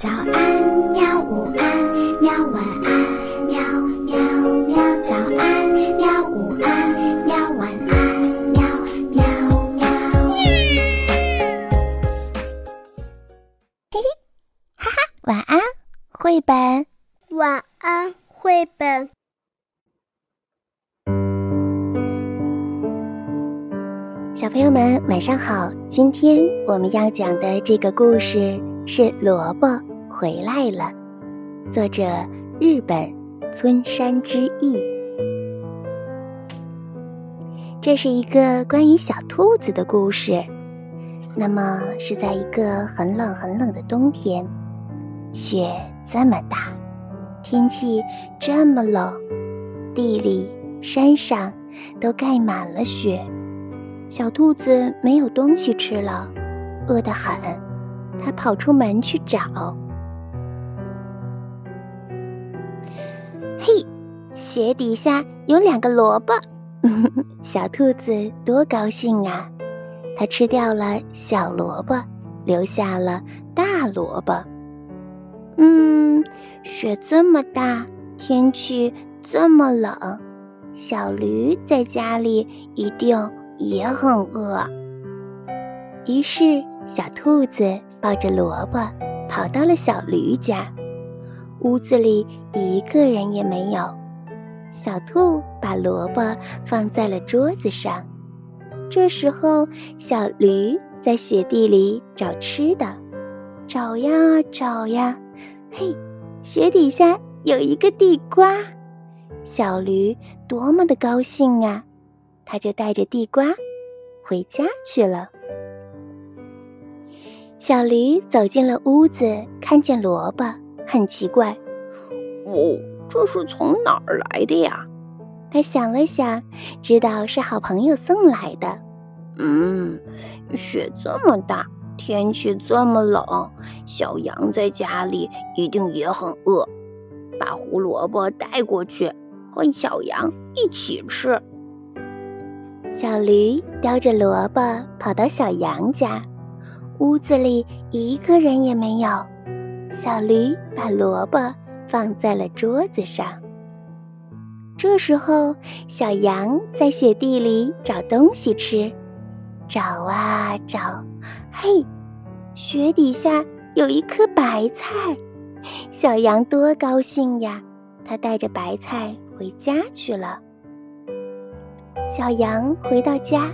早安，喵！午安，喵！晚安，喵喵喵！早安，喵！午安，喵！晚安，喵喵喵！嘿嘿，哈哈，晚安，绘本。晚安，绘本。小朋友们，晚上好！今天我们要讲的这个故事是《萝卜回来了》，作者日本村山之翼。这是一个关于小兔子的故事。那么是在一个很冷很冷的冬天，雪这么大，天气这么冷，地里、山上都盖满了雪。小兔子没有东西吃了，饿得很。它跑出门去找。嘿，雪底下有两个萝卜，小兔子多高兴啊！它吃掉了小萝卜，留下了大萝卜。嗯，雪这么大，天气这么冷，小驴在家里一定。也很饿，于是小兔子抱着萝卜跑到了小驴家。屋子里一个人也没有。小兔把萝卜放在了桌子上。这时候，小驴在雪地里找吃的，找呀找呀，嘿，雪底下有一个地瓜。小驴多么的高兴啊！他就带着地瓜回家去了。小驴走进了屋子，看见萝卜，很奇怪：“哦，这是从哪儿来的呀？”他想了想，知道是好朋友送来的。嗯，雪这么大，天气这么冷，小羊在家里一定也很饿。把胡萝卜带过去，和小羊一起吃。小驴叼着萝卜跑到小羊家，屋子里一个人也没有。小驴把萝卜放在了桌子上。这时候，小羊在雪地里找东西吃，找啊找，嘿，雪底下有一颗白菜。小羊多高兴呀！它带着白菜回家去了。小羊回到家，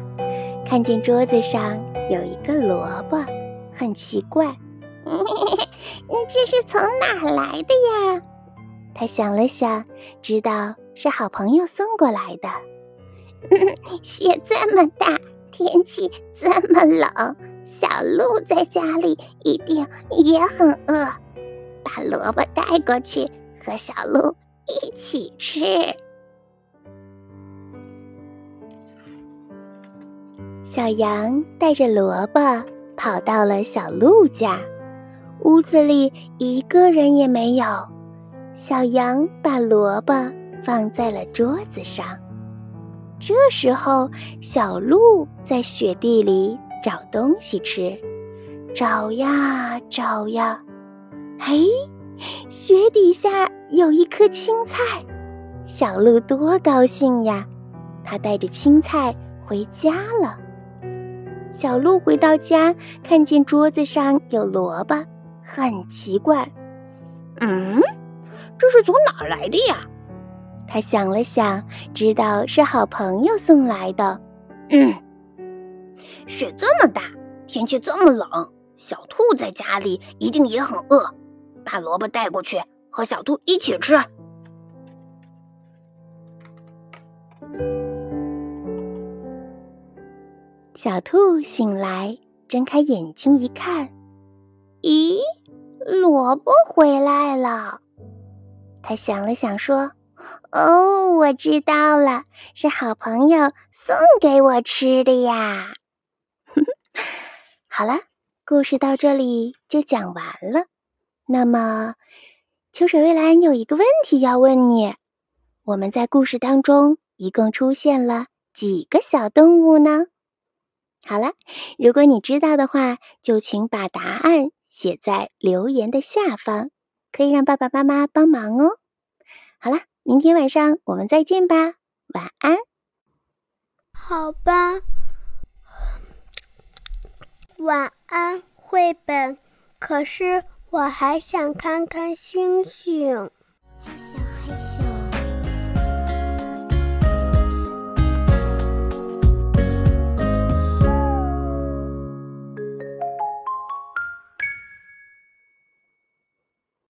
看见桌子上有一个萝卜，很奇怪，这是从哪来的呀？他想了想，知道是好朋友送过来的。雪这么大，天气这么冷，小鹿在家里一定也很饿，把萝卜带过去，和小鹿一起吃。小羊带着萝卜跑到了小鹿家，屋子里一个人也没有。小羊把萝卜放在了桌子上。这时候，小鹿在雪地里找东西吃，找呀找呀，嘿，雪底下有一颗青菜。小鹿多高兴呀！它带着青菜回家了。小鹿回到家，看见桌子上有萝卜，很奇怪。嗯，这是从哪儿来的呀？他想了想，知道是好朋友送来的。嗯，雪这么大，天气这么冷，小兔在家里一定也很饿，把萝卜带过去，和小兔一起吃。小兔醒来，睁开眼睛一看，咦，萝卜回来了。他想了想，说：“哦，我知道了，是好朋友送给我吃的呀。”好了，故事到这里就讲完了。那么，秋水蔚蓝有一个问题要问你：我们在故事当中一共出现了几个小动物呢？好了，如果你知道的话，就请把答案写在留言的下方，可以让爸爸妈妈帮忙哦。好了，明天晚上我们再见吧，晚安。好吧，晚安，绘本。可是我还想看看星星。